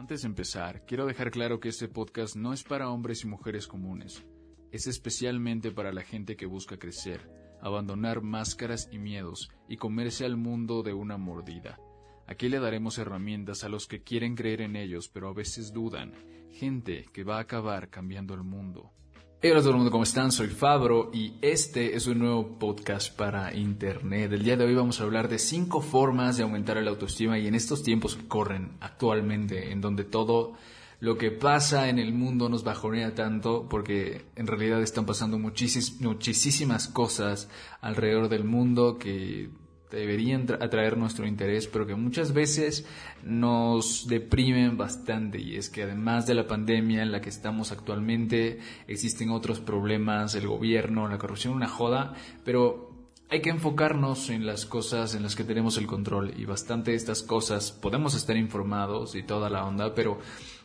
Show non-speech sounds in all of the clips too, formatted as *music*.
Antes de empezar, quiero dejar claro que este podcast no es para hombres y mujeres comunes. Es especialmente para la gente que busca crecer, abandonar máscaras y miedos y comerse al mundo de una mordida. Aquí le daremos herramientas a los que quieren creer en ellos pero a veces dudan, gente que va a acabar cambiando el mundo. Hey, hola a todo el mundo, ¿cómo están? Soy Fabro y este es un nuevo podcast para Internet. El día de hoy vamos a hablar de cinco formas de aumentar la autoestima y en estos tiempos que corren actualmente, en donde todo lo que pasa en el mundo nos bajonea tanto porque en realidad están pasando muchísimas cosas alrededor del mundo que deberían atraer nuestro interés, pero que muchas veces nos deprimen bastante. Y es que además de la pandemia en la que estamos actualmente, existen otros problemas, el gobierno, la corrupción, una joda, pero hay que enfocarnos en las cosas en las que tenemos el control y bastante de estas cosas podemos estar informados y toda la onda, pero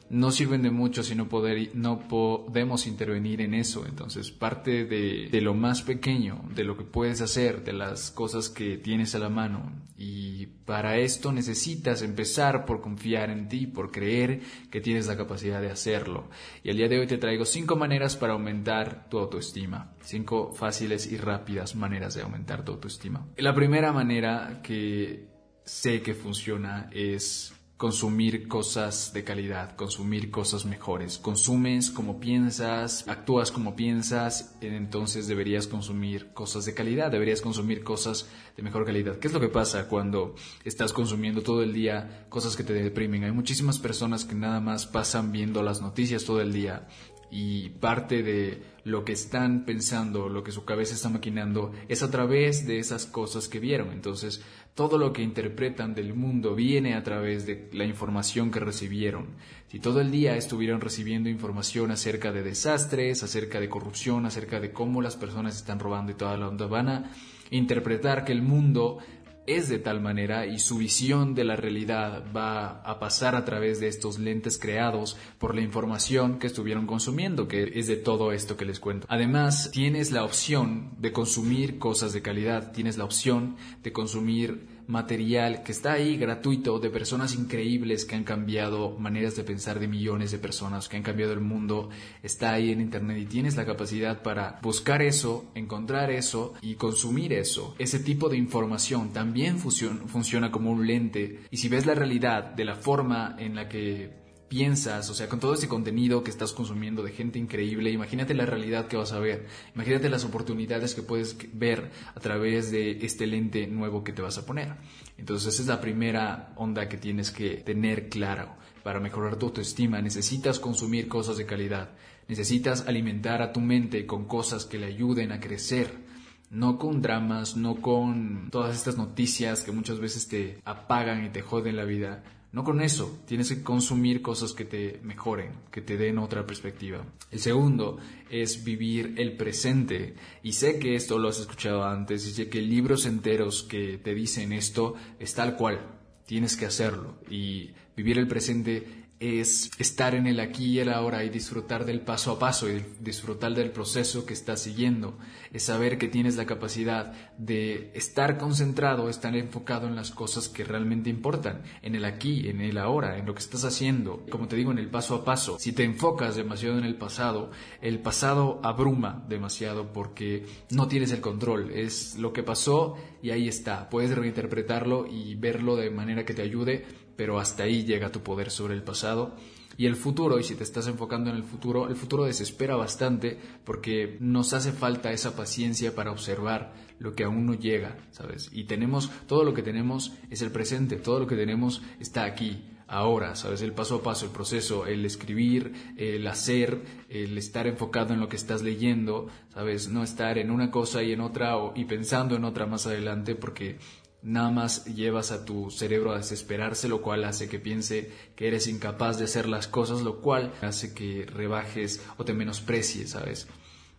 no sirven de mucho si no, poder, no podemos intervenir en eso. Entonces, parte de, de, lo más pequeño, de lo que puedes hacer, de las cosas que tienes a la mano. Y para esto necesitas empezar por confiar en ti, por creer que tienes la capacidad de hacerlo. Y el día de hoy te traigo cinco maneras para aumentar tu autoestima. Cinco fáciles y rápidas maneras de aumentar tu autoestima. La primera manera que sé que funciona es consumir cosas de calidad, consumir cosas mejores. Consumes como piensas, actúas como piensas, entonces deberías consumir cosas de calidad, deberías consumir cosas de mejor calidad. ¿Qué es lo que pasa cuando estás consumiendo todo el día cosas que te deprimen? Hay muchísimas personas que nada más pasan viendo las noticias todo el día y parte de lo que están pensando, lo que su cabeza está maquinando, es a través de esas cosas que vieron. Entonces, todo lo que interpretan del mundo viene a través de la información que recibieron. Si todo el día estuvieron recibiendo información acerca de desastres, acerca de corrupción, acerca de cómo las personas están robando y toda la onda, van a interpretar que el mundo es de tal manera y su visión de la realidad va a pasar a través de estos lentes creados por la información que estuvieron consumiendo, que es de todo esto que les cuento. Además, tienes la opción de consumir cosas de calidad, tienes la opción de consumir material que está ahí gratuito de personas increíbles que han cambiado maneras de pensar de millones de personas, que han cambiado el mundo, está ahí en Internet y tienes la capacidad para buscar eso, encontrar eso y consumir eso. Ese tipo de información también funciona como un lente y si ves la realidad de la forma en la que piensas, o sea, con todo ese contenido que estás consumiendo de gente increíble, imagínate la realidad que vas a ver, imagínate las oportunidades que puedes ver a través de este lente nuevo que te vas a poner. Entonces, esa es la primera onda que tienes que tener claro. Para mejorar tu autoestima necesitas consumir cosas de calidad, necesitas alimentar a tu mente con cosas que le ayuden a crecer. No con dramas, no con todas estas noticias que muchas veces te apagan y te joden la vida, no con eso, tienes que consumir cosas que te mejoren, que te den otra perspectiva. El segundo es vivir el presente. Y sé que esto lo has escuchado antes y sé que libros enteros que te dicen esto es tal cual. Tienes que hacerlo. Y vivir el presente es estar en el aquí y el ahora y disfrutar del paso a paso y disfrutar del proceso que estás siguiendo. Es saber que tienes la capacidad de estar concentrado, estar enfocado en las cosas que realmente importan, en el aquí, en el ahora, en lo que estás haciendo. Como te digo, en el paso a paso. Si te enfocas demasiado en el pasado, el pasado abruma demasiado porque no tienes el control. Es lo que pasó y ahí está. Puedes reinterpretarlo y verlo de manera que te ayude pero hasta ahí llega tu poder sobre el pasado. Y el futuro, y si te estás enfocando en el futuro, el futuro desespera bastante porque nos hace falta esa paciencia para observar lo que aún no llega, ¿sabes? Y tenemos, todo lo que tenemos es el presente, todo lo que tenemos está aquí, ahora, ¿sabes? El paso a paso, el proceso, el escribir, el hacer, el estar enfocado en lo que estás leyendo, ¿sabes? No estar en una cosa y en otra y pensando en otra más adelante porque nada más llevas a tu cerebro a desesperarse, lo cual hace que piense que eres incapaz de hacer las cosas, lo cual hace que rebajes o te menosprecies, ¿sabes?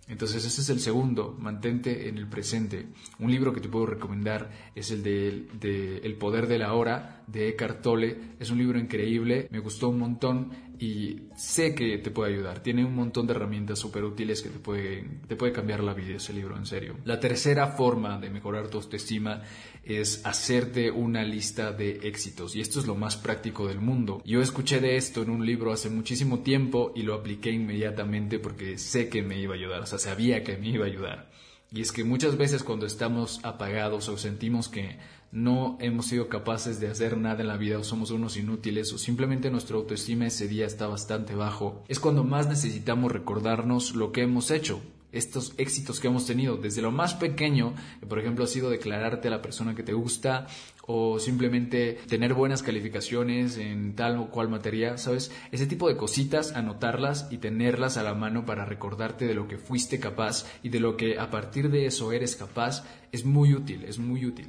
Entonces ese es el segundo, mantente en el presente. Un libro que te puedo recomendar es el de, El poder de la hora de Eckhart Tolle. Es un libro increíble, me gustó un montón y sé que te puede ayudar. Tiene un montón de herramientas súper útiles que te puede, te puede cambiar la vida ese libro, en serio. La tercera forma de mejorar tu autoestima es hacerte una lista de éxitos y esto es lo más práctico del mundo. Yo escuché de esto en un libro hace muchísimo tiempo y lo apliqué inmediatamente porque sé que me iba a ayudar, o sea, sabía que me iba a ayudar. Y es que muchas veces cuando estamos apagados o sentimos que no hemos sido capaces de hacer nada en la vida o somos unos inútiles o simplemente nuestra autoestima ese día está bastante bajo, es cuando más necesitamos recordarnos lo que hemos hecho, estos éxitos que hemos tenido, desde lo más pequeño, que por ejemplo ha sido declararte a la persona que te gusta o simplemente tener buenas calificaciones en tal o cual materia, ¿sabes? Ese tipo de cositas, anotarlas y tenerlas a la mano para recordarte de lo que fuiste capaz y de lo que a partir de eso eres capaz, es muy útil, es muy útil.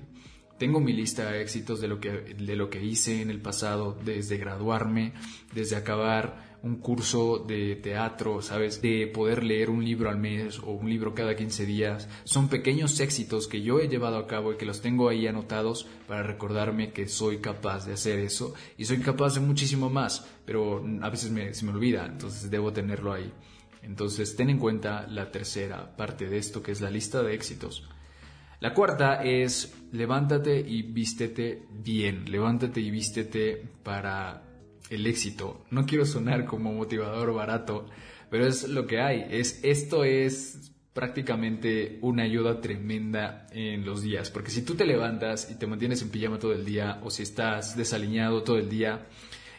Tengo mi lista de éxitos de lo que, de lo que hice en el pasado, desde graduarme, desde acabar un curso de teatro, ¿sabes? De poder leer un libro al mes o un libro cada 15 días. Son pequeños éxitos que yo he llevado a cabo y que los tengo ahí anotados para recordarme que soy capaz de hacer eso y soy capaz de muchísimo más, pero a veces me, se me olvida, entonces debo tenerlo ahí. Entonces ten en cuenta la tercera parte de esto que es la lista de éxitos. La cuarta es levántate y vístete bien, levántate y vístete para el éxito. No quiero sonar como motivador barato, pero es lo que hay. Es, esto es prácticamente una ayuda tremenda en los días, porque si tú te levantas y te mantienes en pijama todo el día o si estás desaliñado todo el día,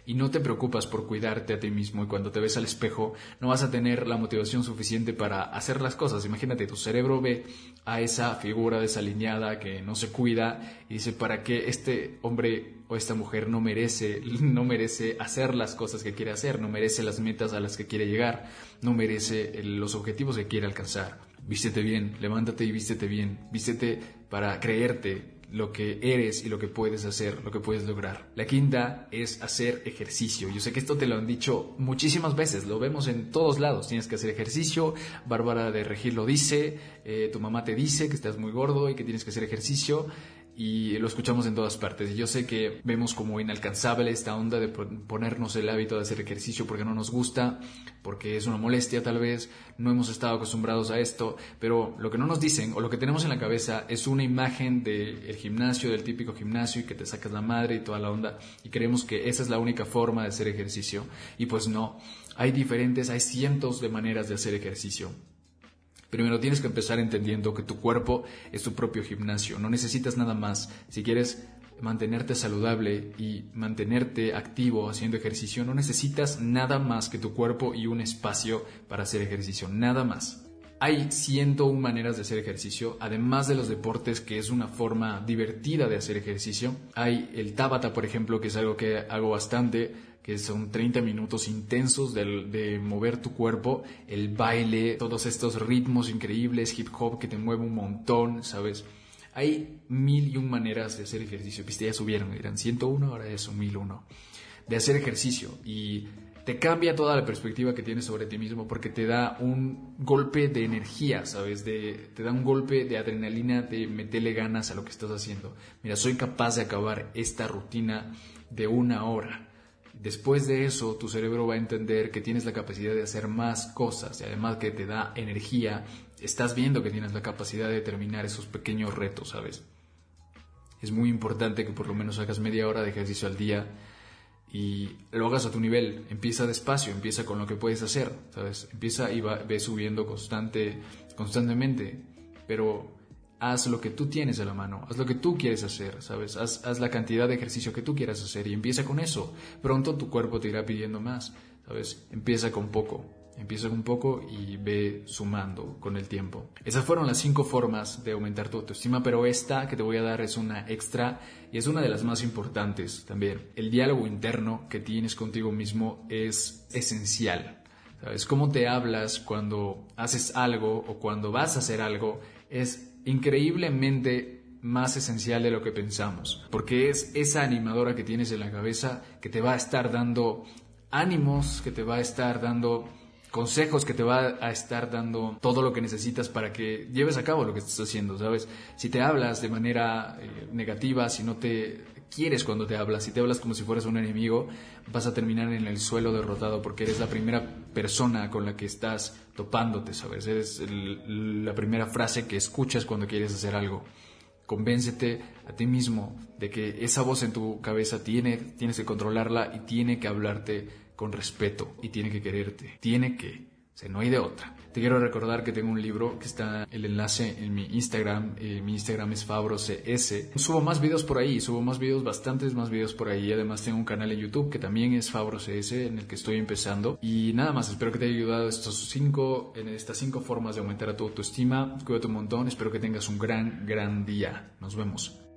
y no te preocupas por cuidarte a ti mismo y cuando te ves al espejo no vas a tener la motivación suficiente para hacer las cosas. Imagínate, tu cerebro ve a esa figura desalineada que no se cuida y dice, ¿para qué este hombre o esta mujer no merece, *laughs* no merece hacer las cosas que quiere hacer, no merece las metas a las que quiere llegar, no merece los objetivos que quiere alcanzar? Vístete bien, levántate y vístete bien, vístete para creerte, lo que eres y lo que puedes hacer, lo que puedes lograr. La quinta es hacer ejercicio. Yo sé que esto te lo han dicho muchísimas veces, lo vemos en todos lados. Tienes que hacer ejercicio, Bárbara de Regir lo dice, eh, tu mamá te dice que estás muy gordo y que tienes que hacer ejercicio y lo escuchamos en todas partes. Y yo sé que vemos como inalcanzable esta onda de ponernos el hábito de hacer ejercicio porque no nos gusta, porque es una molestia tal vez, no hemos estado acostumbrados a esto, pero lo que no nos dicen o lo que tenemos en la cabeza es una imagen del gimnasio, del típico gimnasio y que te sacas la madre y toda la onda y creemos que esa es la única forma de hacer ejercicio. Y pues no, hay diferentes, hay cientos de maneras de hacer ejercicio. Primero tienes que empezar entendiendo que tu cuerpo es tu propio gimnasio, no necesitas nada más. Si quieres mantenerte saludable y mantenerte activo haciendo ejercicio, no necesitas nada más que tu cuerpo y un espacio para hacer ejercicio, nada más. Hay 101 maneras de hacer ejercicio, además de los deportes, que es una forma divertida de hacer ejercicio. Hay el Tabata, por ejemplo, que es algo que hago bastante que son 30 minutos intensos de, mover tu cuerpo, el baile, todos estos ritmos increíbles, hip hop que te mueve un montón, ¿sabes? Hay mil y un maneras de hacer ejercicio. Viste, ya subieron, eran 101, ahora ya son 1001. De hacer ejercicio y te cambia toda la perspectiva que tienes sobre ti mismo porque te da un golpe de energía, ¿sabes? De, te da un golpe de adrenalina, de meterle ganas a lo que estás haciendo. Mira, soy capaz de acabar esta rutina de una hora Después de eso, tu cerebro va a entender que tienes la capacidad de hacer más cosas y además que te da energía, estás viendo que tienes la capacidad de terminar esos pequeños retos, ¿sabes? Es muy importante que por lo menos hagas media hora de ejercicio al día y lo hagas a tu nivel. Empieza despacio, empieza con lo que puedes hacer, ¿sabes? Empieza y va, ve subiendo constante, constantemente, pero haz lo que tú tienes a la mano, haz lo que tú quieres hacer, ¿sabes? Haz, la cantidad de ejercicio que tú quieras hacer y empieza con eso. Pronto tu cuerpo te irá pidiendo más, ¿sabes? Empieza con poco, empieza con poco y ve sumando con el tiempo. Esas fueron las cinco formas de aumentar tu autoestima, pero esta que te voy a dar es una extra y es una de las más importantes también. El diálogo interno que tienes contigo mismo es esencial. ¿Sabes? Cómo te hablas cuando haces algo o cuando vas a hacer algo es increíblemente más esencial de lo que pensamos, porque es esa animadora que tienes en la cabeza que te va a estar dando ánimos, que te va a estar dando consejos, que te va a estar dando todo lo que necesitas para que lleves a cabo lo que estás haciendo, ¿sabes? Si te hablas de manera eh, negativa, si no te quieres cuando te hablas. Si te hablas como si fueras un enemigo, vas a terminar en el suelo derrotado porque eres la primera persona con la que estás topándote, ¿sabes? Eres la primera frase que escuchas cuando quieres hacer algo. Convéncete a ti mismo de que esa voz en tu cabeza tiene, tienes que controlarla y tiene que hablarte con respeto y tiene que quererte. Tiene que. O sea, no hay de otra. Te quiero recordar que tengo un libro que está el enlace en mi Instagram. Eh, mi Instagram es FabroCS. Subo más videos por ahí, subo más videos, bastantes más videos por ahí. Además tengo un canal en YouTube que también es FabroCS en el que estoy empezando. Y nada más, espero que te haya ayudado estos cinco, en estas cinco formas de aumentar a tu autoestima. Cuídate un montón, espero que tengas un gran, gran día. Nos vemos.